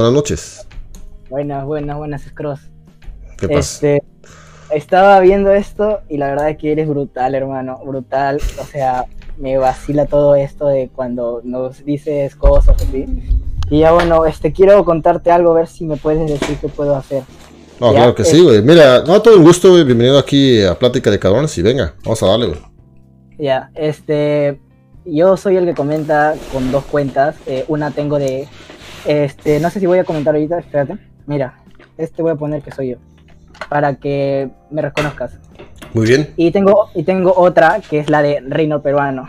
Buenas noches. Buenas, buenas, buenas, Scross. ¿Qué pasa? Este, estaba viendo esto y la verdad es que eres brutal, hermano. Brutal. O sea, me vacila todo esto de cuando nos dices cosas así. Y ya bueno, este quiero contarte algo, a ver si me puedes decir qué puedo hacer. No, Ya, claro que eh. sí, güey. Mira, no, todo un gusto, güey. Bienvenido aquí a Plática de Cabrones y venga, vamos a darle, güey. Ya, este, yo soy el que comenta con dos cuentas. eh, una tengo de, este, no sé si voy a comentar ahorita, espérate. Mira, este voy a poner que soy yo, para que me reconozcas. Muy bien. Y tengo, y tengo otra que es la de Reino Peruano.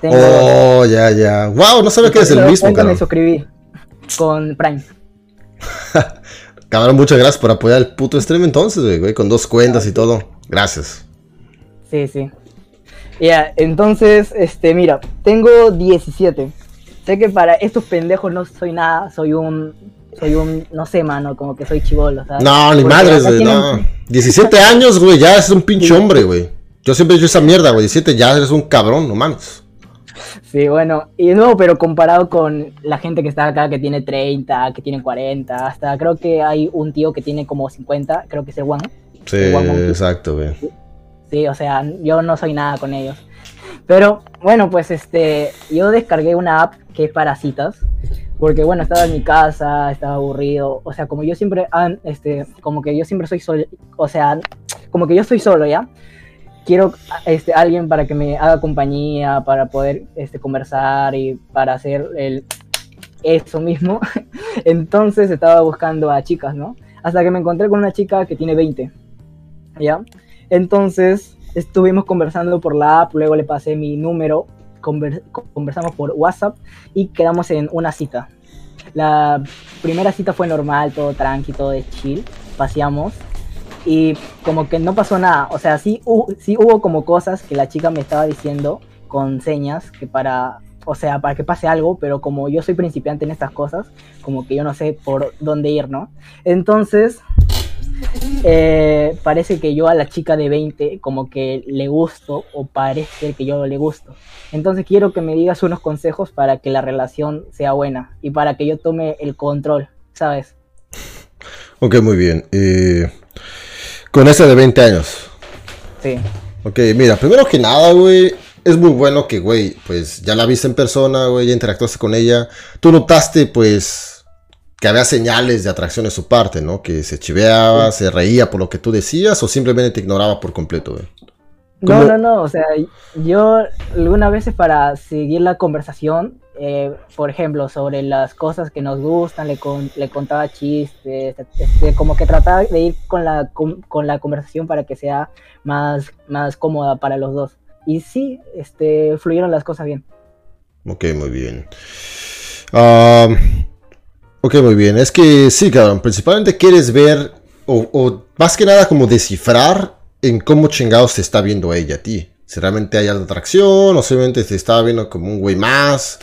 Tengo Oh, ya, ya. Wow, no sabía que eres el mismo, me cabrón. suscribí con Prime. Cabrón, muchas gracias por apoyar el puto stream entonces, güey, güey, con dos cuentas y todo. Gracias. Sí, sí. Ya, entonces, este, mira, tengo 17. Sé que para estos pendejos no soy nada, soy un, soy un, no sé, mano, como que soy chivolo, ¿sabes? No, ni madres, güey, tienen- no. 17 años, güey, ya es un pinche hombre, güey. Yo siempre he dicho esa mierda, güey. 17 ya eres un cabrón, no mames. Sí, bueno, y no, pero comparado con la gente que está acá que tiene 30, que tiene 40, hasta creo que hay un tío que tiene como 50, creo que es el Juan. Sí, exacto, güey. Sí, o sea, yo no soy nada con ellos. Pero bueno, pues este, yo descargué una app que es para citas, porque bueno, estaba en mi casa, estaba aburrido, o sea, como yo siempre, este, como que yo siempre soy solo, o sea, como que yo estoy solo, ¿ya? Quiero este, alguien para que me haga compañía, para poder este, conversar y para hacer el, eso mismo. Entonces estaba buscando a chicas, ¿no? Hasta que me encontré con una chica que tiene 20, ¿ya? Entonces estuvimos conversando por la app, luego le pasé mi número, conver- conversamos por WhatsApp y quedamos en una cita. La primera cita fue normal, todo tranqui, todo de chill, paseamos y como que no pasó nada, o sea, sí, hu- sí hubo como cosas que la chica me estaba diciendo con señas que para, o sea, para que pase algo, pero como yo soy principiante en estas cosas, como que yo no sé por dónde ir, ¿no? Entonces, eh, parece que yo a la chica de 20 como que le gusto o parece que yo le gusto. Entonces quiero que me digas unos consejos para que la relación sea buena y para que yo tome el control, ¿sabes? Ok, muy bien. Eh, con ese de 20 años. Sí. Ok, mira, primero que nada, güey, es muy bueno que, güey, pues ya la viste en persona, güey, ya interactuaste con ella. Tú notaste, pues, que había señales de atracción de su parte, ¿no? Que se chiveaba, se reía por lo que tú decías o simplemente te ignoraba por completo, güey. No, no, no, o sea, yo algunas veces para seguir la conversación, eh, por ejemplo, sobre las cosas que nos gustan, le, con- le contaba chistes, este, como que trataba de ir con la, con, con la conversación para que sea más, más cómoda para los dos. Y sí, este, fluyeron las cosas bien. Ok, muy bien. Ah, ok, muy bien. Es que sí, cabrón. Principalmente quieres ver, o, más que nada como descifrar en cómo chingados te está viendo ella a ti. Si realmente hay alta atracción, o simplemente te está viendo como un güey más.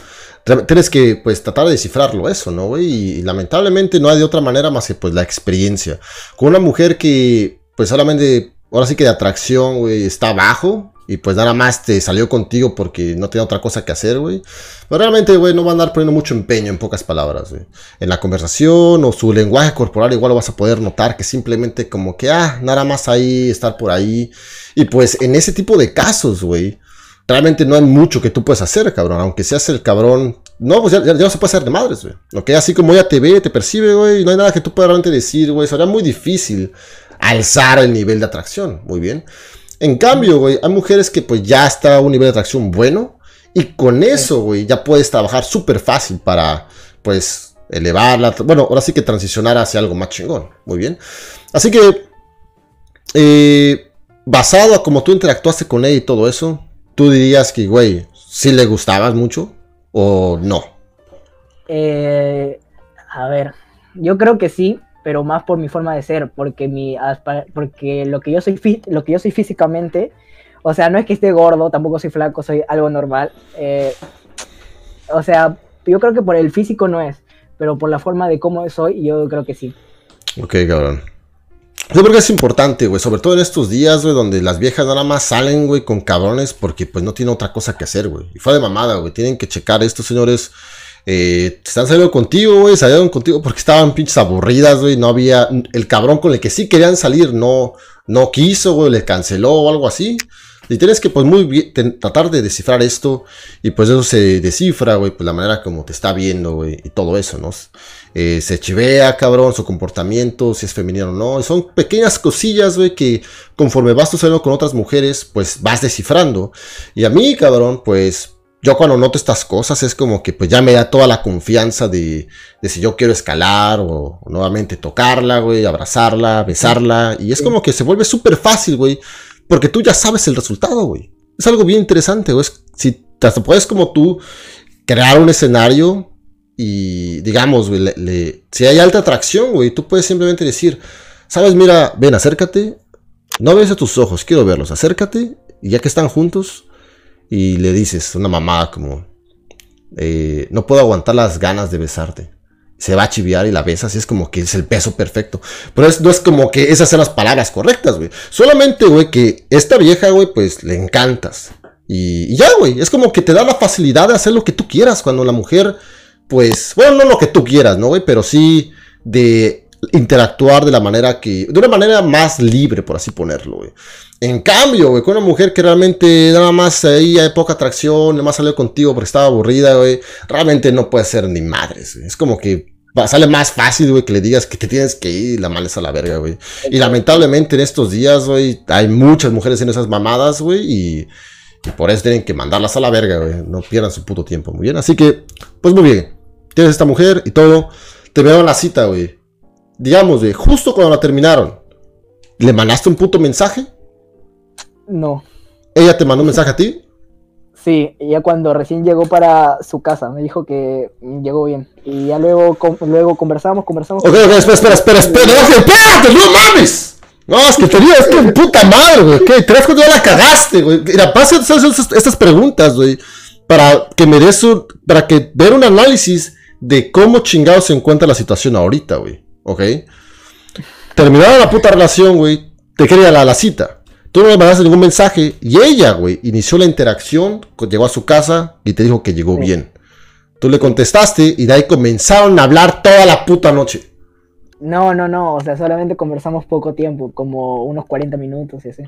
Tienes que, pues, tratar de descifrarlo eso, ¿no, güey? Y, y lamentablemente no hay de otra manera más que, pues, la experiencia. Con una mujer que, pues, solamente, ahora sí que de atracción, güey, está abajo. Y pues nada más te salió contigo porque no tenía otra cosa que hacer, güey. Pero realmente, güey, no va a andar poniendo mucho empeño en pocas palabras, güey. En la conversación o su lenguaje corporal igual lo vas a poder notar que simplemente como que, ah, nada más ahí, estar por ahí. Y pues en ese tipo de casos, güey, realmente no hay mucho que tú puedes hacer, cabrón. Aunque seas el cabrón... No, pues ya, ya- no se puede hacer de madres, güey. Ok, así como ella te ve, te percibe, güey, no hay nada que tú puedas realmente decir, güey. Sería muy difícil alzar el nivel de atracción. Muy bien. En cambio, güey, hay mujeres que pues ya está a un nivel de atracción bueno y con eso, güey, ya puedes trabajar súper fácil para, pues, elevarla. Bueno, ahora sí que transicionar hacia algo más chingón. Muy bien. Así que, eh, basado a cómo tú interactuaste con ella y todo eso, tú dirías que, güey, sí le gustabas mucho o no. Eh, a ver, yo creo que sí, pero más por mi forma de ser, porque mi porque lo que yo soy fí- lo que yo soy físicamente, o sea, no es que esté gordo, tampoco soy flaco, soy algo normal. eh, o sea, yo creo que por el físico no es, pero por la forma de cómo soy, yo creo que sí. Ok, cabrón. Yo creo que es importante, güey, sobre todo en estos días, güey, donde las viejas nada más salen, güey, con cabrones porque pues no tienen otra cosa que hacer, güey. Y fue de mamada, güey. Tienen que checar esto, señores. Eh, están saliendo contigo, güey, salieron contigo porque estaban pinches aburridas, güey, no había, el cabrón con el que sí querían salir no, no quiso, güey, le canceló o algo así. Y tienes que, pues, muy bien, tratar de descifrar esto. Y pues eso se descifra, güey, pues la manera como te está viendo, güey, y todo eso, ¿no? Eh, se chivea, cabrón, su comportamiento, si es femenino o no. Son pequeñas cosillas, güey, que conforme vas tú saliendo con otras mujeres, pues vas descifrando. Y a mí, cabrón, pues yo cuando noto estas cosas es como que pues ya me da toda la confianza de, de si yo quiero escalar o, nuevamente tocarla, güey, abrazarla, besarla. Y es como que se vuelve súper fácil, güey, porque tú ya sabes el resultado, güey. Es algo bien interesante, güey. Si te puedes como tú crear un escenario y digamos, güey, si hay alta atracción, güey, tú puedes simplemente decir, sabes, mira, ven, acércate, no ves a tus ojos, quiero verlos, acércate y ya que están juntos y le dices una mamá como, eh, no puedo aguantar las ganas de besarte. Se va a chiviar y la besas y es como que es el peso perfecto. Pero no es como que esas sean las palabras correctas, güey. Solamente, güey, que esta vieja, güey, pues le encantas. Y, y ya, güey, es como que te da la facilidad de hacer lo que tú quieras cuando la mujer, pues, bueno, no lo que tú quieras, ¿no, güey? Pero sí de interactuar de la manera que, de una manera más libre, por así ponerlo, güey. En cambio, güey, con una mujer que realmente nada más ahí hay poca atracción, nada más salió contigo porque estaba aburrida, güey, realmente no puede ser ni madres, güey. Es como que sale más fácil, güey, que le digas que te tienes que ir y la males a la verga, güey. Y lamentablemente en estos días, güey, hay muchas mujeres en esas mamadas, güey, y, y, por eso tienen que mandarlas a la verga, güey. No pierdan su puto tiempo, muy bien. Así que, pues muy bien. Tienes esta mujer y todo. Terminaron la cita, güey. Digamos, güey, justo cuando la terminaron, ¿le mandaste un puto mensaje? No. ¿Ella te mandó un mensaje a ti? Sí, ella cuando recién llegó para su casa me dijo que llegó bien. Y ya luego, luego conversamos, conversamos. Ok, ok, espera, espera, espera, espera, espérate, no mames. No, es que te digo, es que puta madre, güey. ¿Qué? ¿Crees que ya la cagaste, güey? Mira, pasa estas, estas preguntas, güey, para que me des un, para que ver un análisis de cómo chingado se encuentra la situación ahorita, güey. ¿Ok? Terminada la puta relación, güey, te quería la, la cita. Tú no le mandaste ningún mensaje y ella, güey, inició la interacción, llegó a su casa y te dijo que llegó bien. Tú le contestaste y de ahí comenzaron a hablar toda la puta noche. No, no, no, o sea, solamente conversamos poco tiempo, como unos 40 minutos y así.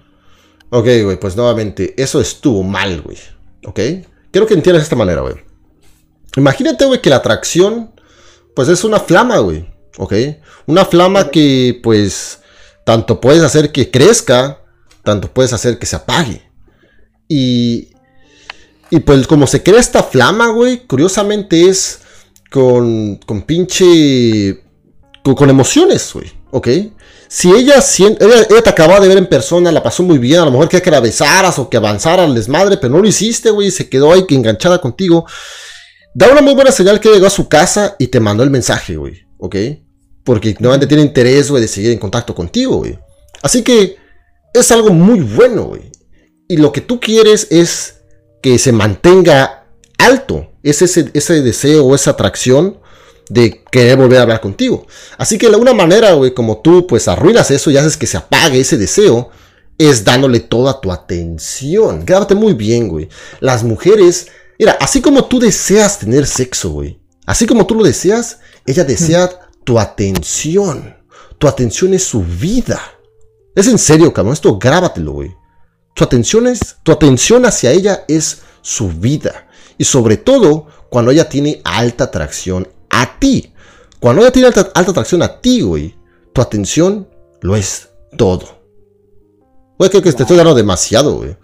Ok, güey, pues nuevamente, eso estuvo mal, güey. ¿Ok? Quiero que entiendas de esta manera, güey. Imagínate, güey, que la atracción, pues es una flama, güey. ¿Ok? Una flama que, pues, tanto puedes hacer que crezca tanto puedes hacer que se apague. Y, y pues como se crea esta flama, güey, curiosamente es con, con pinche... Con, emociones, güey, ¿ok? Si ella, ella, ella, te acababa de ver en persona, la pasó muy bien, a lo mejor quería que la besaras o que avanzara al desmadre, pero no lo hiciste, güey, se quedó ahí enganchada contigo. Da una muy buena señal que llegó a su casa y te mandó el mensaje, güey, ¿ok? Porque nuevamente tiene interés, güey, de seguir en contacto contigo, güey. Así que es algo muy bueno, güey. Y lo que tú quieres es que se mantenga alto. Es ese, ese deseo o esa atracción de querer volver a hablar contigo. Así que de alguna manera, güey, como tú pues arruinas eso y haces que se apague ese deseo, es dándole toda tu atención. Grábate muy bien, güey. Las mujeres, mira, así como tú deseas tener sexo, güey. Así como tú lo deseas, ella desea tu atención. Tu atención es su vida. Es en serio, cabrón. Esto grábatelo, güey. Tu atención, es, tu atención hacia ella es su vida. Y sobre todo cuando ella tiene alta atracción a ti. Cuando ella tiene alta, atracción a ti, güey, tu atención lo es todo. Güey, creo que te estoy dando demasiado, güey.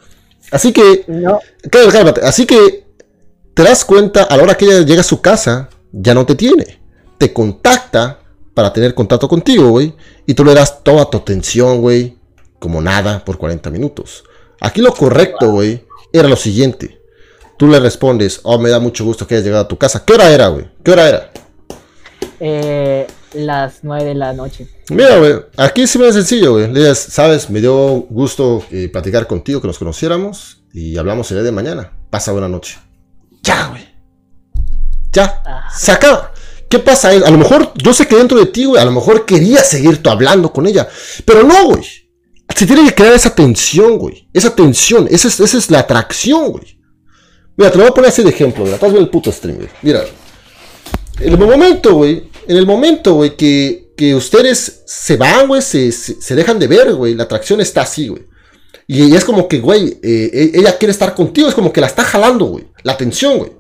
Así que, no. así que te das cuenta a la hora que ella llega a su casa, ya no te tiene. Te contacta para tener contacto contigo, güey. Y tú le das toda tu atención, güey. Como nada por 40 minutos. Aquí lo correcto, güey, era lo siguiente. Tú le respondes, oh, me da mucho gusto que hayas llegado a tu casa. ¿Qué hora era, güey? ¿Qué hora era? Eh, las 9 de la noche. Mira, güey, aquí sí me es sencillo, güey. Le dices, sabes, me dio gusto eh, platicar contigo, que nos conociéramos y hablamos el día de mañana. Pasa buena noche. Ya, güey. Ya. Ah. Se acaba. ¿Qué pasa? A lo mejor yo sé que dentro de ti, güey, a lo mejor quería seguir tú hablando con ella. Pero no, güey. Se tiene que crear esa tensión, güey. Esa tensión. Esa es, esa es la atracción, güey. Mira, te lo voy a poner así de ejemplo, güey. Estás viendo el puto stream, güey. Mira. En el momento, güey, en el momento, güey, que, que ustedes se van, güey, se, se, dejan de ver, güey, la atracción está así, güey. Y es como que, güey, eh, e, ella quiere estar contigo, es como que la está jalando, güey, la atención, güey.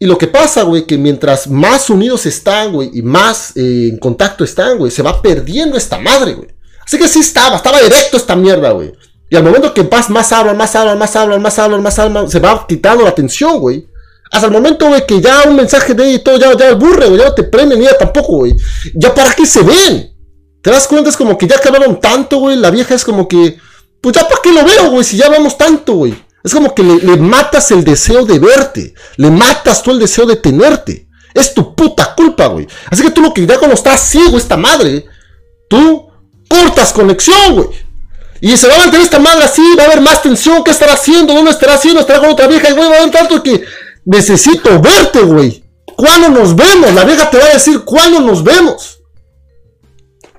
Y lo que pasa, güey, que mientras más unidos están, güey, y más eh, en contacto están, güey, se va perdiendo esta madre, güey. Así que sí estaba, estaba directo esta mierda, güey. Y al momento que más, más hablan, más hablan, más hablan, más hablan, más hablan, se va quitando la atención, güey. Hasta el momento, güey, que ya un mensaje de y todo, ya, ya aburre, güey, ya no te prenden ni ella tampoco, güey. Ya para qué se ven. ¿Te das cuenta? Es como que ya que hablaron tanto, güey, la vieja es como que, pues ya para qué lo veo, güey, si ya hablamos tanto, güey. Es como que le, le, matas el deseo de verte. Le matas tú el deseo de tenerte. Es tu puta culpa, güey. Así que tú lo que ya cuando estás ciego esta madre, tú cortas conexión, güey. Y se va a mantener esta madre así, va a haber más tensión, ¿qué estará haciendo? ¿Dónde estará haciendo? ¿Estará con otra vieja? Y güey, va a haber tanto que necesito verte, güey. ¿Cuándo nos vemos? La vieja te va a decir, ¿cuándo nos vemos?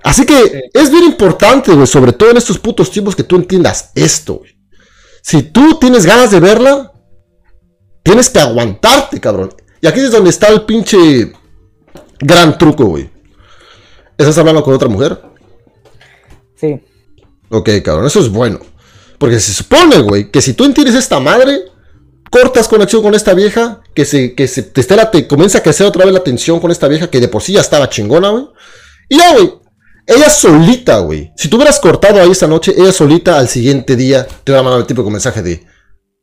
Así que es bien importante, güey, sobre todo en estos putos tiempos que tú entiendas esto, güey. Si tú tienes ganas de verla, tienes que aguantarte, cabrón. Y aquí es donde está el pinche gran truco, güey. ¿Estás hablando con otra mujer? Sí. Ok, cabrón, eso es bueno. Porque se supone, güey, que si tú entiendes esta madre, cortas conexión con esta vieja, que se, que se te, la, te comienza a crecer otra vez la tensión con esta vieja que de por sí ya estaba chingona, güey. Y ya, güey, ella solita, güey. Si tú hubieras cortado ahí esta noche, ella solita al siguiente día te va a mandar el de mensaje de: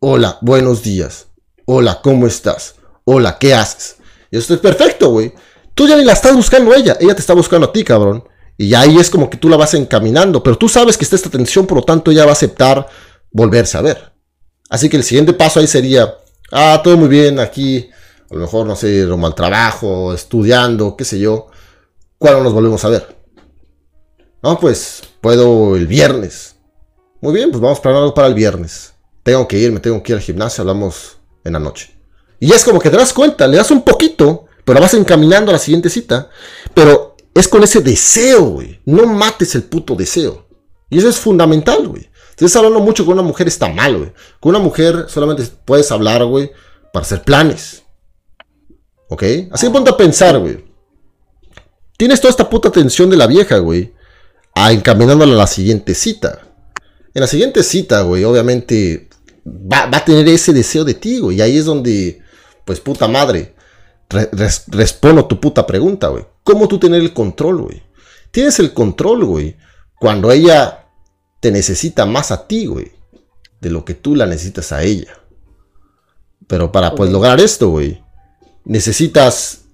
Hola, buenos días. Hola, ¿cómo estás? Hola, ¿qué haces? Y esto es perfecto, güey. Tú ya ni la estás buscando a ella, ella te está buscando a ti, cabrón. Y ahí es como que tú la vas encaminando, pero tú sabes que está esta tensión, por lo tanto ella va a aceptar volverse a ver. Así que el siguiente paso ahí sería, ah, todo muy bien aquí, a lo mejor, no sé, rumbo al trabajo, estudiando, qué sé yo. ¿Cuándo nos volvemos a ver? No, pues puedo el viernes. Muy bien, pues vamos a planear algo para el viernes. Tengo que ir, me tengo que ir al gimnasio, hablamos en la noche. Y es como que te das cuenta, le das un poquito, pero vas encaminando a la siguiente cita. Pero es con ese deseo, güey. No mates el puto deseo. Y eso es fundamental, güey. Si estás hablando mucho con una mujer está mal, güey. Con una mujer solamente puedes hablar, güey, para hacer planes. ¿Ok? Así que ponte a pensar, güey. Tienes toda esta puta atención de la vieja, güey. A encaminándola a la siguiente cita. En la siguiente cita, güey, obviamente va, a tener ese deseo de ti, güey. Y ahí es donde, pues puta madre, respondo tu puta pregunta, güey. ¿Cómo tú tener el control, güey? Tienes el control, güey, cuando ella te necesita más a ti, güey, de lo que tú la necesitas a ella. Pero para pues lograr esto, güey, necesitas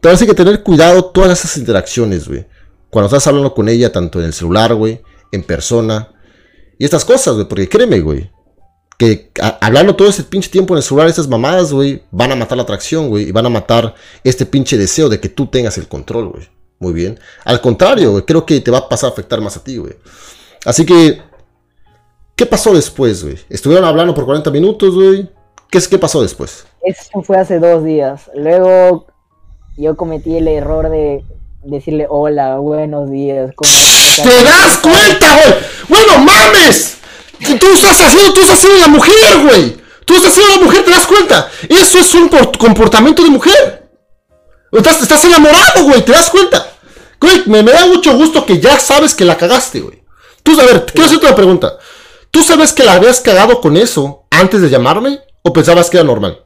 tienes que tener cuidado todas esas interacciones, güey. Cuando estás hablando con ella, tanto en el celular, güey, en persona. Y estas cosas, güey, porque créeme, güey. Que hablando todo ese pinche tiempo en el celular, esas mamadas, güey, van a matar la atracción, güey, y van a matar este pinche deseo de que tú tengas el control, güey. Muy bien. Al contrario, güey, creo que te va a pasar a afectar más a ti, güey. Así que, ¿qué pasó después, güey? Estuvieron hablando por 40 minutos, güey. ¿Qué, ¿Qué pasó después? Eso fue hace dos días. Luego yo cometí el error de decirle hola, buenos días. ¿Te das cuenta, güey? ¡Bueno, mames! Tú estás haciendo, tú estás haciendo la mujer, güey. Tú estás haciendo la mujer, ¿te das cuenta? Eso es un comportamiento de mujer. Estás, estás enamorado, güey, ¿te das cuenta? Güey, me, da mucho gusto que ya sabes que la cagaste, güey. Tú, a ver, quiero hacerte una pregunta. ¿Tú sabes que la habías cagado con eso antes de llamarme? ¿O pensabas que era normal?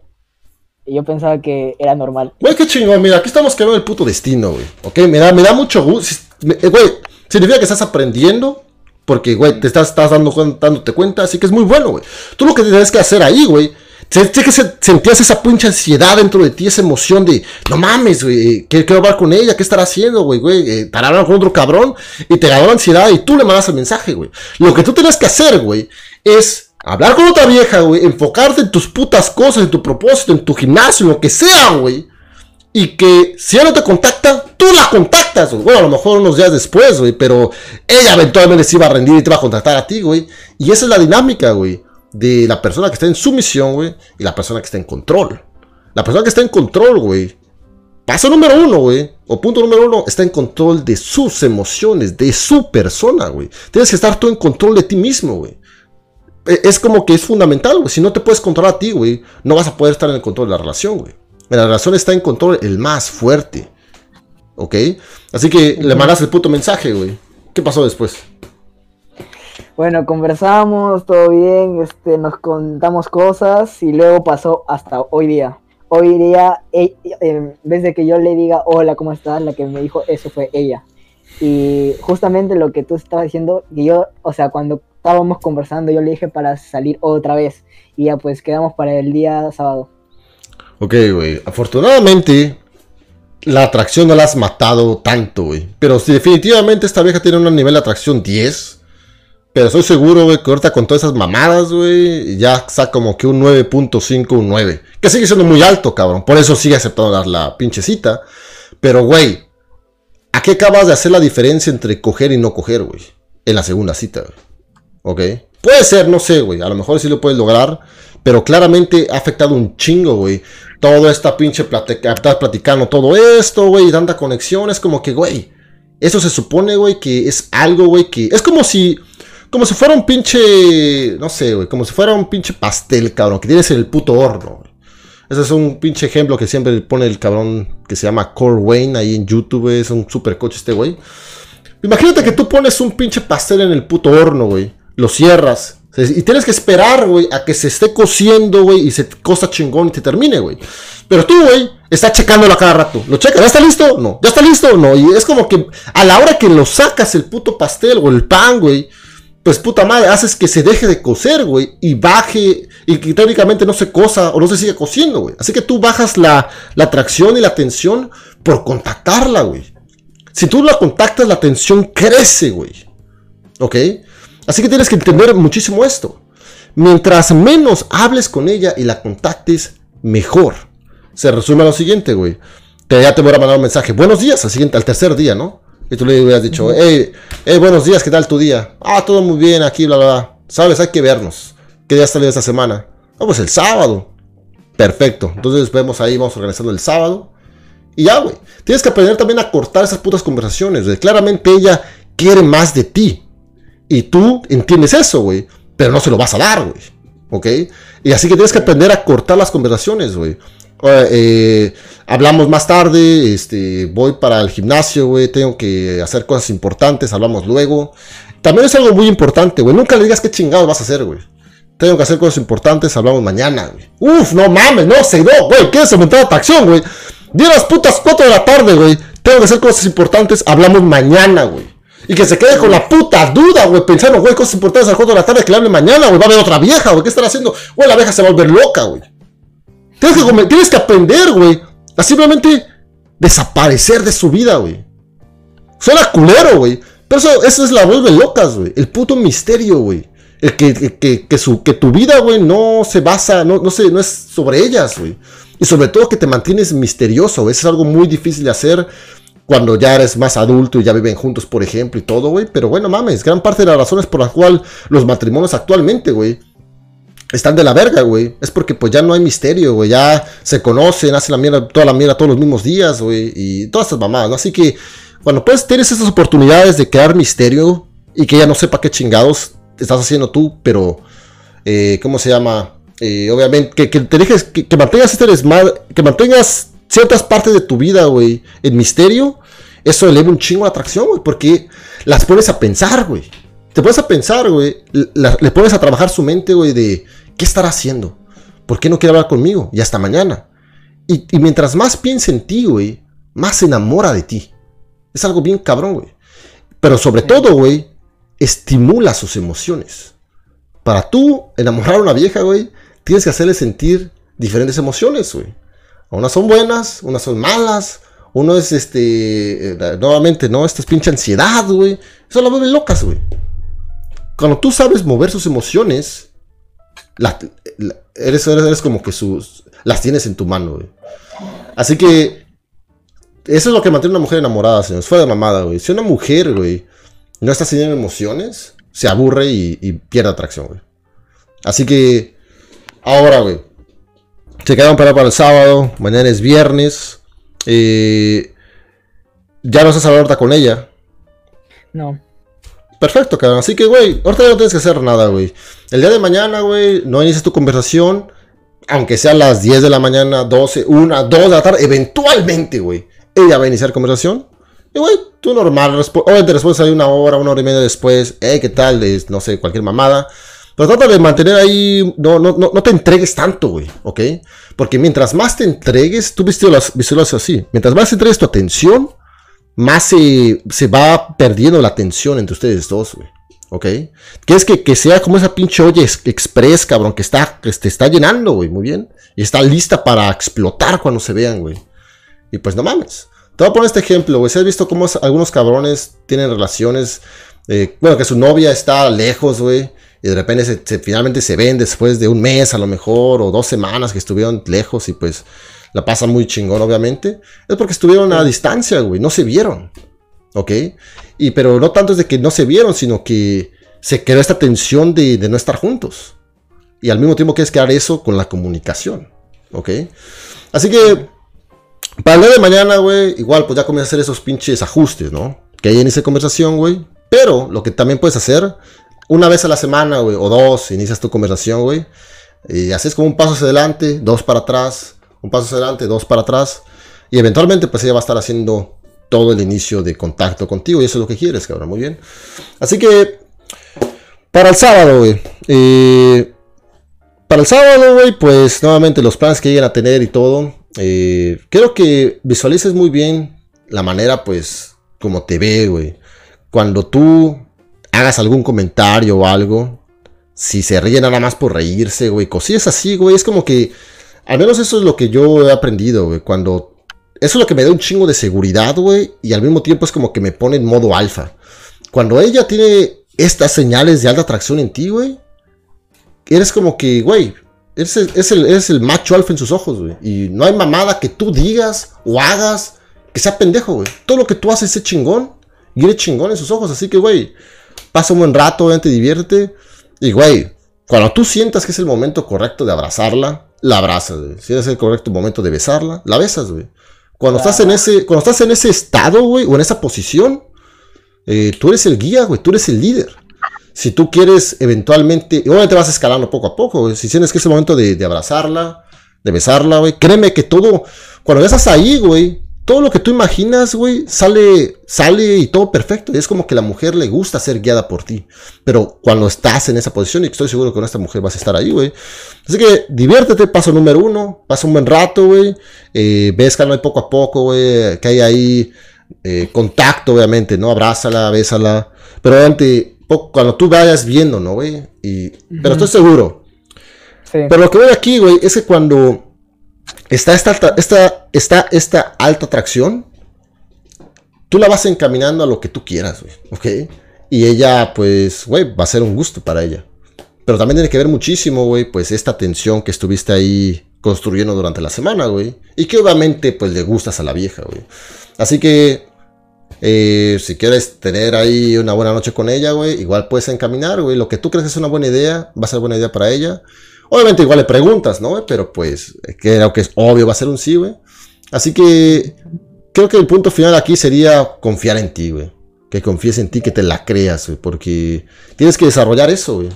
Yo pensaba que era normal. Güey, qué chingón. Mira, aquí estamos quedando el puto destino, güey. Ok, me da, me da mucho gusto. Güey, significa que estás aprendiendo porque, güey, te estás, estás dando, dándote cuenta, así que es muy bueno, güey. Tú lo que tienes que hacer ahí, güey, sé que sentías esa pinche ansiedad dentro de ti, esa emoción de, no mames, güey, quiero, hablar con ella, ¿qué estará haciendo, güey, güey? Eh, estará hablando con otro cabrón y te ganó la ansiedad y tú le mandas el mensaje, güey. Lo que tú tienes que hacer, güey, es hablar con otra vieja, güey, enfocarte en tus putas cosas, en tu propósito, en tu gimnasio, en lo que sea, güey. Y que si ella no te contacta, tú la contactas, güey. Bueno, a lo mejor unos días después, güey. Pero ella eventualmente se iba a rendir y te va a contactar a ti, güey. Y esa es la dinámica, güey. De la persona que está en sumisión, güey. Y la persona que está en control. La persona que está en control, güey. Paso número uno, güey. O punto número uno. Está en control de sus emociones. De su persona, güey. Tienes que estar tú en control de ti mismo, güey. E, es como que es fundamental, güey. Si no te puedes controlar a ti, güey. No vas a poder estar en el control de la relación, güey. La relación está en control el más fuerte. ¿Ok? Así que le mandas el puto mensaje, güey. ¿Qué pasó después? Bueno, conversamos, todo bien, este, nos contamos cosas y luego pasó hasta hoy día. Hoy día, e, en vez de que yo le diga hola, ¿cómo estás? La que me dijo eso fue ella. Y justamente lo que tú estabas diciendo, que yo, o sea, cuando estábamos conversando, yo le dije para salir otra vez. Y ya pues quedamos para el día sábado. Ok, güey. Afortunadamente, la atracción no la has matado tanto, güey. Pero si definitivamente esta vieja tiene un nivel de atracción 10. Pero estoy seguro, güey, que ahorita con todas esas mamadas, güey, ya está como que un 9.5, un 9. Que sigue siendo muy alto, cabrón. Por eso sigue aceptando dar la pinche cita. Pero, güey, ¿a qué acabas de hacer la diferencia entre coger y no coger, güey? En la segunda cita, güey. ¿Ok? Puede ser, no sé, güey. A lo mejor sí lo puedes lograr. Pero claramente ha afectado un chingo, güey. Toda esta pinche platica, estás platicando todo esto, güey. Tanta conexión. Es como que, güey. Eso se supone, güey, que es algo, güey, que... Es como si como si fuera un pinche. No sé, güey. Como si fuera un pinche pastel, cabrón. Que tienes en el puto horno, Ese es un pinche ejemplo que siempre pone el cabrón que se llama Core Wayne ahí en YouTube, Es un super coche este güey. Imagínate que tú pones un pinche pastel en el puto horno, güey. Lo cierras. Y tienes que esperar, güey, a que se esté cociendo, güey, y se cosa chingón y te termine, güey. Pero tú, güey, estás checándolo cada rato. ¿Lo checas? ¿Ya está listo? No. ¿Ya está listo? No. Y es como que a la hora que lo sacas el puto pastel o el pan, güey, pues puta madre, haces que se deje de coser, güey, y baje, y que técnicamente no se cosa o no se sigue cosiendo, güey. Así que tú bajas la, la tracción y la tensión por contactarla, güey. Si tú la contactas, la tensión crece, güey. ¿Ok? Así que tienes que entender muchísimo esto. Mientras menos hables con ella y la contactes, mejor. Se resume a lo siguiente, güey. Te, ya te voy a mandar un mensaje. Buenos días, al, siguiente, al tercer día, ¿no? Y tú le hubieras dicho, hey, hey, buenos días, ¿qué tal tu día? Ah, todo muy bien aquí, bla, bla, bla. Sabes, hay que vernos. ¿Qué día salió esta semana? Ah, pues el sábado. Perfecto. Entonces vemos ahí, vamos organizando el sábado. Y ya, güey. Tienes que aprender también a cortar esas putas conversaciones. Claramente ella quiere más de ti. Y tú entiendes eso, güey. Pero no se lo vas a dar, güey. ¿Ok? Y así que tienes que aprender a cortar las conversaciones, güey. Eh, hablamos más tarde, este, voy para el gimnasio, güey, tengo que hacer cosas importantes, hablamos luego. También es algo muy importante, güey, nunca le digas qué chingados vas a hacer, güey. Tengo que hacer cosas importantes, hablamos mañana, güey. Uf, no mames, no, se no, güey, ¿quieres aumentar la atracción, güey? Día las putas 4 de la tarde, güey. Tengo que hacer cosas importantes, hablamos mañana, güey. Y que se quede con la puta duda, güey, pensando, güey, cosas importantes a las 4 de la tarde, que le hable mañana, güey, va a haber otra vieja, güey, ¿qué estará haciendo? Güey, la vieja se va a volver loca, güey. Tienes que, aprender, güey, a simplemente desaparecer de su vida, güey. Suena culero, güey. Pero eso, eso es la vuelve locas, güey. El puto misterio, güey. El que, que, su, que tu vida, güey, no se basa, no, no, no es sobre ellas, güey. Y sobre todo que te mantienes misterioso, güey. Eso es algo muy difícil de hacer cuando ya eres más adulto y ya viven juntos, por ejemplo, y todo, güey. Pero bueno, mames, gran parte de las razones por las cuales los matrimonios actualmente, güey, están de la verga, güey. Es porque pues ya no hay misterio, güey. Ya se conocen, hacen la mierda, toda la mierda todos los mismos días, güey. Y todas estas mamadas, ¿no? Así que, bueno, pues tienes esas oportunidades de crear misterio y que ella no sepa qué chingados estás haciendo tú, pero, eh, ¿cómo se llama? Eh, obviamente, que, que te dejes, que, mantengas este desmadre, que mantengas ciertas partes de tu vida, güey, en misterio. Eso eleva un chingo de atracción, güey, porque las pones a pensar, güey. Te pones a pensar, güey. Le pones a trabajar su mente, güey, de ¿Qué estará haciendo? ¿Por qué no quiere hablar conmigo? Y hasta mañana. Y, mientras más piensa en ti, güey, más se enamora de ti. Es algo bien cabrón, güey. Pero sobre todo, güey, estimula sus emociones. Para tú enamorar a una vieja, güey, tienes que hacerle sentir diferentes emociones, güey. Unas son buenas, unas son malas. Uno es, este, eh, nuevamente, ¿no? Esta es pinche ansiedad, güey. Eso la vuelve locas, güey. Cuando tú sabes mover sus emociones, eres, eres, como que sus, las tienes en tu mano, güey. Así que eso es lo que mantiene una mujer enamorada, señores. Fue de mamada, güey. Si una mujer, güey, no está sintiendo emociones, se aburre y, pierde atracción, güey. Así que, ahora, güey. Se quedaron para, para el sábado. Mañana es viernes. Eh, ya no estás hablando con ella. No. Perfecto, cabrón. Así que, güey, ahorita ya no tienes que hacer nada, güey. El día de mañana, güey, no inicias tu conversación aunque sean las 10 de la mañana, 12, 1, 2 de la tarde, eventualmente, güey, ella va a iniciar conversación. Y, güey, tú normal, obviamente respondes ahí una hora, una hora y media después, hey, ¿qué tal? no sé, cualquier mamada. Pero trata de mantener ahí, no, no, no, no te entregues tanto, güey, ¿ok? Porque mientras más te entregues, tú visualizas así, mientras más te entregues tu atención, más se, se va perdiendo la tensión entre ustedes dos, güey. ¿Ok? Que es que, que, sea como esa pinche olla express, cabrón, que está, que te está llenando, güey, muy bien. Y está lista para explotar cuando se vean, güey. Y pues no mames. Te voy a poner este ejemplo, güey. Si has visto cómo algunos cabrones tienen relaciones, eh, bueno, que su novia está lejos, güey. Y de repente se, finalmente se ven después de un mes a lo mejor, o dos semanas que estuvieron lejos y pues la pasan muy chingón, obviamente. Es porque estuvieron a distancia, güey. No se vieron. ¿Ok? Y pero no tanto es de que no se vieron, sino que se creó esta tensión de, no estar juntos. Y al mismo tiempo que es crear eso con la comunicación. ¿Ok? Así que, para el día de mañana, güey, igual pues ya comienza a hacer esos pinches ajustes, ¿no? Que hay en esa conversación, güey. Pero lo que también puedes hacer, una vez a la semana, güey, o dos, inicias tu conversación, güey. Y haces como un paso hacia adelante, dos para atrás, un paso hacia adelante, dos para atrás. Y eventualmente, pues ella va a estar haciendo todo el inicio de contacto contigo y eso es lo que quieres, cabrón, muy bien. Así que, para el sábado, güey. Eh, para el sábado, güey, pues nuevamente los planes que lleguen a tener y todo. Eh, quiero que visualices muy bien la manera, pues, como te ve, güey. Cuando tú hagas algún comentario o algo, si se ríe nada más por reírse, güey, cosillas así, güey, es como que, al menos eso es lo que yo he aprendido, güey, cuando eso es lo que me da un chingo de seguridad, güey. Y al mismo tiempo es como que me pone en modo alfa. Cuando ella tiene estas señales de alta atracción en ti, güey. Eres como que, güey. Eres el, el, macho alfa en sus ojos, güey. Y no hay mamada que tú digas o hagas que sea pendejo, güey. Todo lo que tú haces es chingón. Y eres chingón en sus ojos. Así que, güey. Pasa un buen rato, obviamente divierte. Y, güey. Cuando tú sientas que es el momento correcto de abrazarla, la abrazas, güey. Si es el correcto momento de besarla, la besas, güey. Cuando estás en ese, cuando estás en ese estado, güey, o en esa posición, eh, tú eres el guía, güey, tú eres el líder. Si tú quieres eventualmente, obviamente vas escalando poco a poco, güey. si tienes que es el momento de, de abrazarla, de besarla, güey, créeme que todo, cuando estás ahí, güey, todo lo que tú imaginas, güey, sale, sale y todo perfecto. Y es como que la mujer le gusta ser guiada por ti. Pero cuando estás en esa posición, y estoy seguro que con esta mujer vas a estar ahí, güey. Así que diviértete, paso número uno, pasa un buen rato, güey. Eh, ves que no poco a poco, güey, que hay ahí eh, contacto, obviamente, ¿no? Abrázala, bésala. Pero obviamente, cuando tú vayas viendo, ¿no, güey? Y, Pero estoy seguro. Pero lo que veo aquí, güey, es que cuando está esta, esta, esta, alta atracción, tú la vas encaminando a lo que tú quieras. Y ella, pues, güey, va a ser un gusto para ella. Pero también tiene que ver muchísimo, güey, pues esta tensión que estuviste ahí construyendo durante la semana, güey. Y que obviamente, pues, le gustas a la vieja, güey. Así que, eh, si quieres tener ahí una buena noche con ella, güey, igual puedes encaminar, güey. Lo que tú crees que es una buena idea, va a ser buena idea para ella. Obviamente igual le preguntas, ¿no? Pero pues creo que es obvio, va a ser un sí, güey. Así que creo que el punto final aquí sería confiar en ti, güey. Que confíes en ti, que te la creas, güey. Porque tienes que desarrollar eso, güey.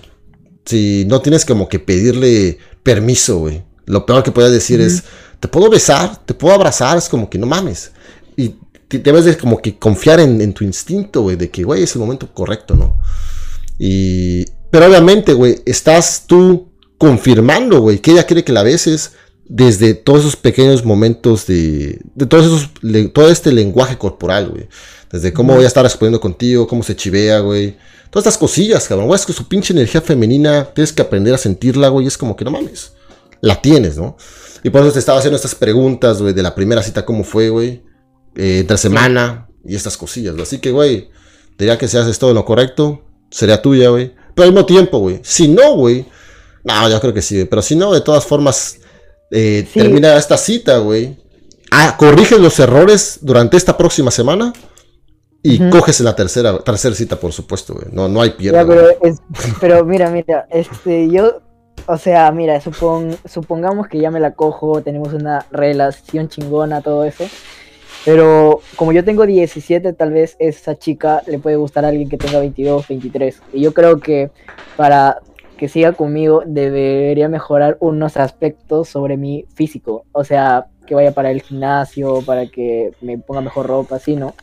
Si no tienes como que pedirle permiso, güey. Lo peor que puedes decir es, te puedo besar, te puedo abrazar, es como que no mames. Y debes de como que confiar en, en tu instinto, güey, de que, güey, es el momento correcto, ¿no? Y... Pero obviamente, güey, estás tú confirmando, güey, que ella quiere que la beses desde todos esos pequeños momentos de, de todos esos, todo este lenguaje corporal, güey. Desde cómo voy a estar respondiendo contigo, cómo se chivea, güey. Todas estas cosillas, cabrón. Güey, es que su pinche energía femenina tienes que aprender a sentirla, güey. Es como que no mames. La tienes, ¿no? Y por eso te estaba haciendo estas preguntas, güey, de la primera cita, cómo fue, güey. Eh, entre semana y estas cosillas, Así que, güey, diría que si haces todo lo correcto, sería tuya, güey. Pero al mismo tiempo, güey. Si no, güey, no, yo creo que sí, pero si no, de todas formas, eh, termina esta cita, güey. Ah, corriges los errores durante esta próxima semana y coges la tercera, tercera cita, por supuesto, güey. No, no hay pierda. pero, mira, mira, este, yo, o sea, mira, supongamos que ya me la cojo, tenemos una relación chingona, todo eso. Pero como yo tengo 17, tal vez esa chica le puede gustar a alguien que tenga 22, 23. Y yo creo que para que siga conmigo debería mejorar unos aspectos sobre mi físico. O sea, que vaya para el gimnasio, para que me ponga mejor ropa, así, ¿no?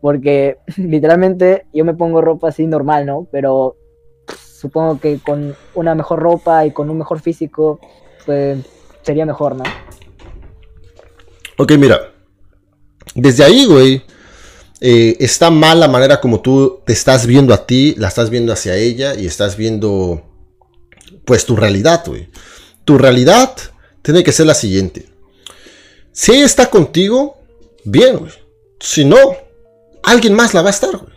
Porque literalmente yo me pongo ropa así normal, ¿no? Pero supongo que con una mejor ropa y con un mejor físico, pues sería mejor, ¿no? Ok, mira. Desde ahí, güey, eh, está mal la manera como tú te estás viendo a ti, la estás viendo hacia ella y estás viendo, pues, tu realidad, güey. Tu realidad tiene que ser la siguiente. Si ella está contigo, bien, güey. Si no, alguien más la va a estar, güey.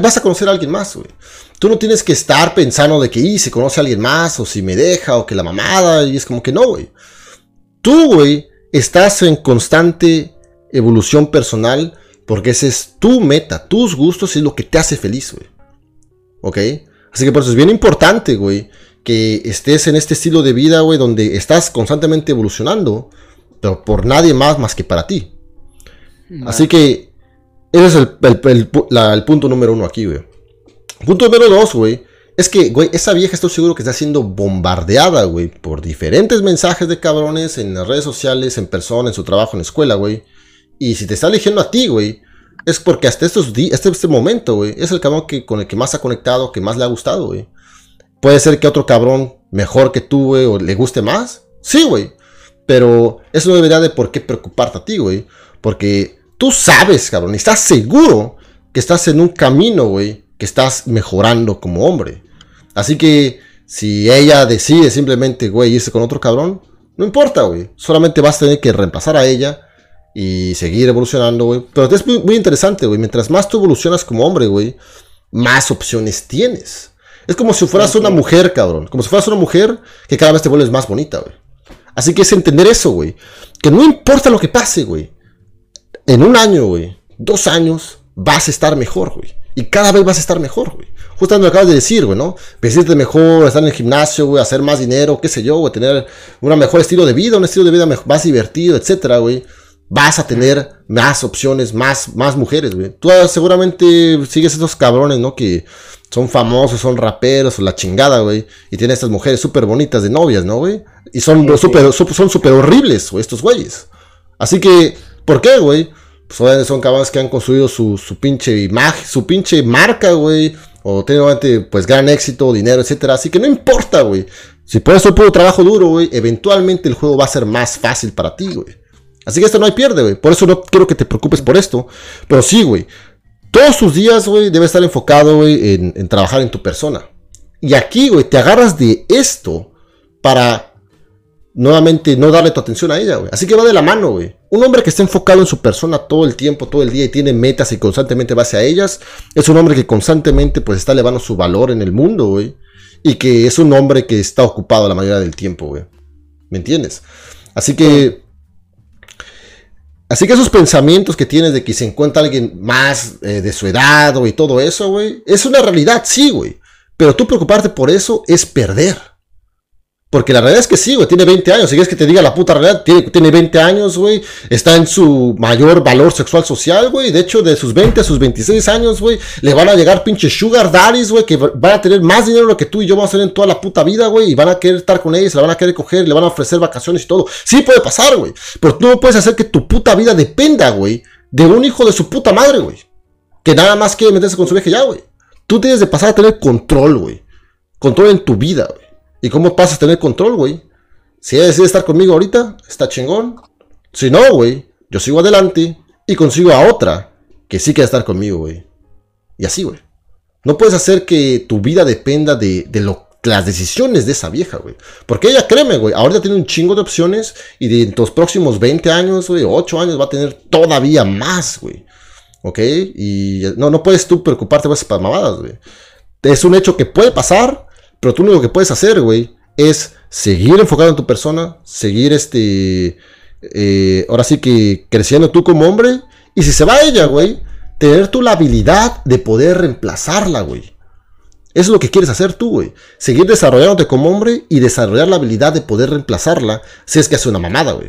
Vas a conocer a alguien más, güey. Tú no tienes que estar pensando de que, se conoce a alguien más, o si me deja, o que la mamada, y es como que no, güey. Tú, güey, estás en constante evolución personal porque esa es tu meta, tus gustos y es lo que te hace feliz, güey. ¿Ok? Así que por eso es bien importante, güey, que estés en este estilo de vida, güey, donde estás constantemente evolucionando, pero por nadie más más que para ti. Así que ese es el, punto número uno aquí, güey. Punto número dos, güey, es que, güey, esa vieja estoy seguro que está siendo bombardeada, güey, por diferentes mensajes de cabrones en las redes sociales, en persona, en su trabajo, en la escuela, güey. Y si te está eligiendo a ti, güey, es porque hasta estos días, este, este momento, güey, es el cabrón que, con el que más ha conectado, que más le ha gustado, güey. Puede ser que otro cabrón mejor que tú, güey, o le guste más. Sí, güey. Pero eso no debería de por qué preocuparte a ti, güey. Porque tú sabes, cabrón, y estás seguro que estás en un camino, güey, que estás mejorando como hombre. Así que si ella decide simplemente, güey, irse con otro cabrón, no importa, güey. Solamente vas a tener que reemplazar a ella y seguir evolucionando, güey. Pero es muy, interesante, güey. Mientras más tú evolucionas como hombre, güey, más opciones tienes. Es como si fueras una mujer, cabrón. Como si fueras una mujer que cada vez te vuelves más bonita, güey. Así que es entender eso, güey. Que no importa lo que pase, güey. En un año, güey. Dos años, vas a estar mejor, güey. Y cada vez vas a estar mejor, güey. Justamente lo acabas de decir, güey, ¿no? Vestirte mejor, estar en el gimnasio, güey, hacer más dinero, qué sé yo, güey, tener un mejor estilo de vida, un estilo de vida más divertido, etcétera, güey vas a tener más opciones, más, más mujeres, güey. Tú seguramente sigues esos cabrones, ¿no? Que son famosos, son raperos, la chingada, güey. Y tienen estas mujeres súper bonitas de novias, ¿no, güey? Y son súper son super horribles, güey, estos güeyes. Así que, ¿por qué, güey? Pues son cabrones que han construido su, su pinche imagen, su pinche marca, güey. O tienen, pues, gran éxito, dinero, etcétera. Así que no importa, güey. Si pones tu puro trabajo duro, güey, eventualmente el juego va a ser más fácil para ti, güey. Así que esto no hay pierde, güey. Por eso no quiero que te preocupes por esto. Pero sí, güey. Todos tus días, güey, debe estar enfocado, güey, en, trabajar en tu persona. Y aquí, güey, te agarras de esto para nuevamente no darle tu atención a ella, güey. Así que va de la mano, güey. Un hombre que está enfocado en su persona todo el tiempo, todo el día y tiene metas y constantemente va hacia ellas, es un hombre que constantemente pues está elevando su valor en el mundo, güey. Y que es un hombre que está ocupado la mayoría del tiempo, güey. ¿Me entiendes? Así que Así que esos pensamientos que tienes de que se encuentra alguien más eh, de su edad, y todo eso, güey, es una realidad, sí, güey. Pero tú preocuparte por eso es perder. Porque la realidad es que sí, güey, tiene 20 años. Si quieres que te diga la puta realidad, tiene, tiene 20 años, güey. Está en su mayor valor sexual social, güey. De hecho, de sus 20 a sus 26 años, güey, le van a llegar pinches sugar daddies, güey, que van a tener más dinero que tú y yo vamos a tener en toda la puta vida, güey. Y van a querer estar con ella, se la van a querer coger, le van a ofrecer vacaciones y todo. Sí puede pasar, güey. Pero tú no puedes hacer que tu puta vida dependa, güey, de un hijo de su puta madre, güey. Que nada más quiere meterse con su vieja ya, güey. Tú tienes de pasar a tener control, güey. Control en tu vida, güey. ¿Y cómo pasas a tener control, güey? Si ella decide estar conmigo ahorita, está chingón. Si no, güey, yo sigo adelante y consigo a otra que sí quiere estar conmigo, güey. Y así, güey. No puedes hacer que tu vida dependa de, las decisiones de esa vieja, güey. Porque ella, créeme, güey, ahorita tiene un chingo de opciones y de en los próximos 20 años, güey, 8 años va a tener todavía más, güey. ¿Ok? Y no, no puedes tú preocuparte por esas mamadas, güey. Es un hecho que puede pasar, pero tú lo único que puedes hacer, güey, es seguir enfocado en tu persona, seguir este, eh, ahora sí que creciendo tú como hombre, y si se va ella, güey, tener tú la habilidad de poder reemplazarla, güey. Eso es lo que quieres hacer tú, güey. Seguir desarrollándote como hombre y desarrollar la habilidad de poder reemplazarla si es que hace una mamada, güey.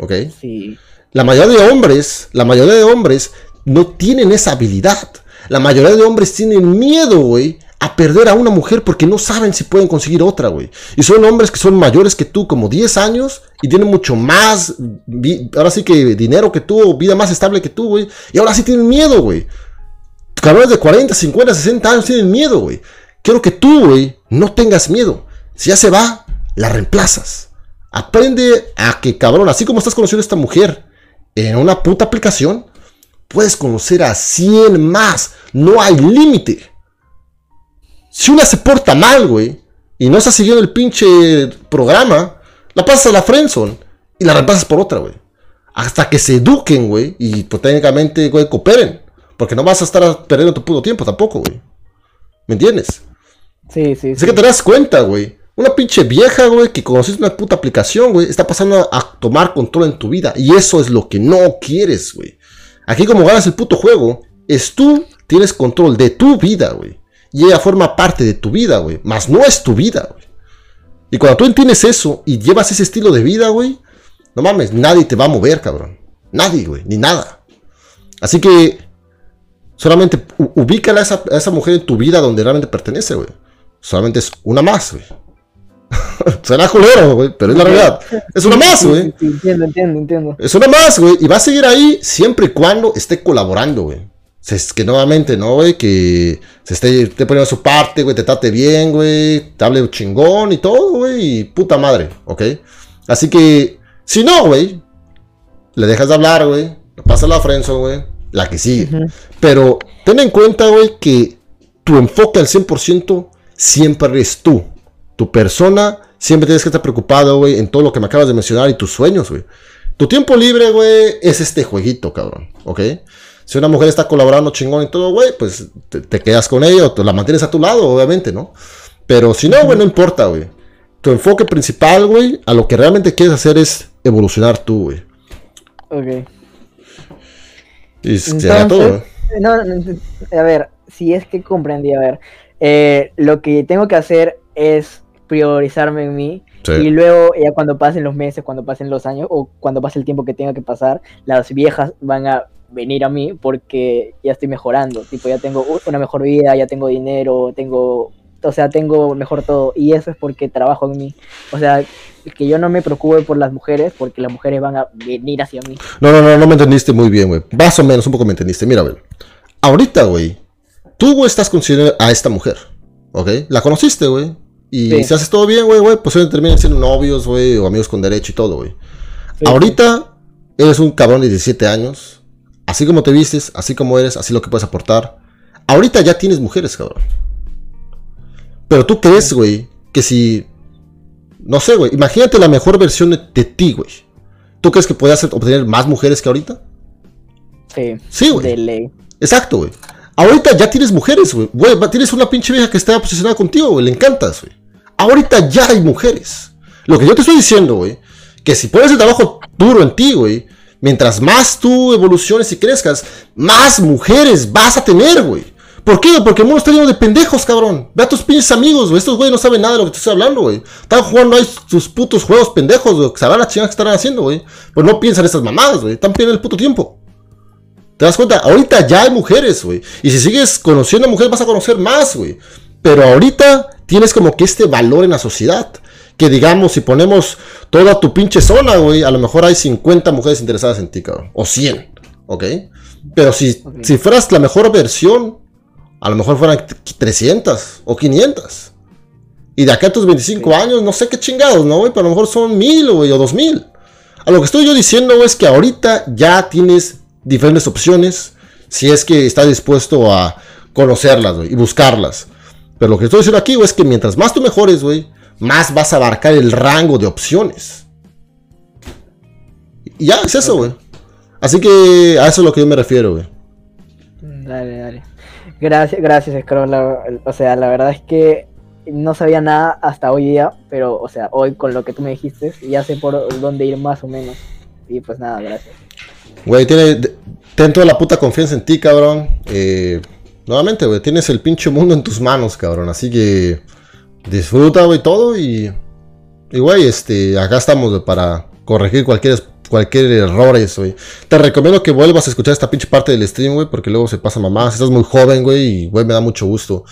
¿Ok? Sí. La mayoría de hombres, la mayoría de hombres no tienen esa habilidad. La mayoría de hombres tienen miedo, güey, a perder a una mujer porque no saben si pueden conseguir otra, güey. Y son hombres que son mayores que tú, como 10 años, y tienen mucho más, ahora sí que dinero que tú, vida más estable que tú, güey. Y ahora sí tienen miedo, güey. Cabrones de 40, 50, 60 años tienen miedo, güey. Quiero que tú, güey, no tengas miedo. Si ya se va, la reemplazas. Aprende a que, cabrón, así como estás conociendo a esta mujer en una puta aplicación, puedes conocer a 100 más. No hay límite. Si una se porta mal, güey, y no está siguiendo el pinche programa, la pasas a la friendzone y la reemplazas por otra, güey. Hasta que se eduquen, güey, y pues, técnicamente, güey, cooperen. Porque no vas a estar perdiendo tu puto tiempo tampoco, güey. ¿Me entiendes? Sí, sí. Sé que te das cuenta, güey. Una pinche vieja, güey, que conociste una puta aplicación, güey, está pasando a tomar control en tu vida. Y eso es lo que no quieres, güey. Aquí como ganas el puto juego, es tú tienes control de tu vida, güey y ella forma parte de tu vida, güey. Más no es tu vida, güey. Y cuando tú entiendes eso y llevas ese estilo de vida, güey, no mames, nadie te va a mover, cabrón. Nadie, güey, ni nada. Así que solamente ubícala a esa, a esa mujer en tu vida donde realmente pertenece, güey. Solamente es una más, güey. Será culero, güey, pero es la realidad. Es una más, güey. entiendo, entiendo, entiendo. Es una más, güey. Y va a seguir ahí siempre y cuando esté colaborando, güey que nuevamente, ¿no, güey? Que se esté, te poniendo su parte, güey, te trate bien, güey, te hable chingón y todo, güey, y puta madre, ¿ok? Así que, si no, güey, le dejas de hablar, güey, pasa la frenzo, güey, la que sigue. Pero ten en cuenta, güey, que tu enfoque al 100% siempre eres tú. Tu persona, siempre tienes que estar preocupado, güey, en todo lo que me acabas de mencionar y tus sueños, güey. Tu tiempo libre, güey, es este jueguito, cabrón, ¿ok? Si una mujer está colaborando chingón y todo, güey, pues te, quedas con ella o te la mantienes a tu lado, obviamente, ¿no? Pero si no, güey, no importa, güey. Tu enfoque principal, güey, a lo que realmente quieres hacer es evolucionar tú, güey. Ok. Y sería todo, no, a ver, si es que comprendí, a ver, eh, lo que tengo que hacer es priorizarme en mí y luego ya cuando pasen los meses, cuando pasen los años o cuando pase el tiempo que tenga que pasar, las viejas van a venir a mí porque ya estoy mejorando, tipo ya tengo una mejor vida, ya tengo dinero, tengo, o sea, tengo mejor todo y eso es porque trabajo en mí. O sea, que yo no me preocupe por las mujeres porque las mujeres van a venir hacia mí. No, no, no, no me entendiste muy bien, güey. Más o menos, un poco me entendiste. Mira, güey. Ahorita, güey, tú, estás considerando a esta mujer, ¿ok? La conociste, güey. Y si haces todo bien, güey, güey, pues terminan siendo novios, güey, o amigos con derecho y todo, güey. Ahorita eres un cabrón de 17 años Así como te vistes, así como eres, así lo que puedes aportar. Ahorita ya tienes mujeres, cabrón. Pero tú crees, güey, que si. No sé, güey. Imagínate la mejor versión de, ti, güey. ¿Tú crees que puedes obtener más mujeres que ahorita? Sí. Sí, güey. Exacto, güey. Ahorita ya tienes mujeres, güey. Güey, tienes una pinche vieja que está posicionada contigo, güey. Le encantas, güey. Ahorita ya hay mujeres. Lo que yo te estoy diciendo, güey, que si pones el trabajo duro en ti, güey, Mientras más tú evoluciones y crezcas, más mujeres vas a tener, güey. ¿Por qué? Porque el mundo está lleno de pendejos, cabrón. Ve a tus pinches amigos, güey. Estos güeyes no saben nada de lo que te estoy hablando, güey. Están jugando ahí sus putos juegos pendejos, güey. Sabrán las chingadas que están haciendo, güey. Pues no piensan estas mamadas, güey. Están perdiendo el puto tiempo. ¿Te das cuenta? Ahorita ya hay mujeres, güey. Y si sigues conociendo a mujeres, vas a conocer más, güey. Pero ahorita tienes como que este valor en la sociedad que digamos, si ponemos toda tu pinche zona, güey, a lo mejor hay 50 mujeres interesadas en ti, cabrón. O 100, ¿ok? Pero si, si fueras la mejor versión, a lo mejor fueran 300 o 500. Y de acá a tus 25 años, no sé qué chingados, ¿no, güey? Pero a lo mejor son 1000, güey, o 2000. A lo que estoy yo diciendo es que ahorita ya tienes diferentes opciones si es que estás dispuesto a conocerlas, güey, y buscarlas. Pero lo que estoy diciendo aquí, güey, es que mientras más tú mejores, güey, más vas a abarcar el rango de opciones. Y ya, es eso, güey. Así que a eso es lo que yo me refiero, güey. Dale, dale. Gracias, gracias, Scroll. o sea, la verdad es que no sabía nada hasta hoy día, pero, o sea, hoy con lo que tú me dijiste, ya sé por dónde ir más o menos. Y pues nada, gracias. Güey, tiene, ten toda la puta confianza en ti, cabrón. Eh, nuevamente, güey, tienes el pinche mundo en tus manos, cabrón. Así que disfruta, güey, todo y... Y, güey, este, acá estamos para corregir cualquier, cualquier error, güey. Te recomiendo que vuelvas a escuchar esta pinche parte del stream, güey, porque luego se pasa mamá. Estás muy joven, güey, y, güey, me da mucho gusto.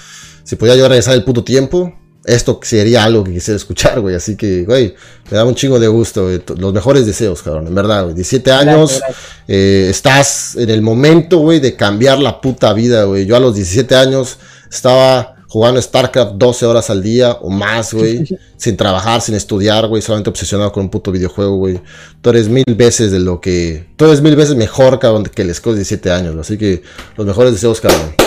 si podía yo regresar el puto tiempo, esto sería algo que quisiera escuchar, güey. Así que, güey, me da un chingo de gusto, güey. Los mejores deseos, cabrón, en verdad, güey. 17 años, eh, estás en el momento, güey, de cambiar la puta vida, güey. Yo a los 17 años estaba jugando StarCraft 12 horas al día o más, güey. sin trabajar, sin estudiar, güey. Solamente obsesionado con un puto videojuego, güey. Tú eres mil veces de lo que... Tú eres mil veces mejor, cabrón, que el Scott de 17 años, Así que los mejores deseos, cabrón.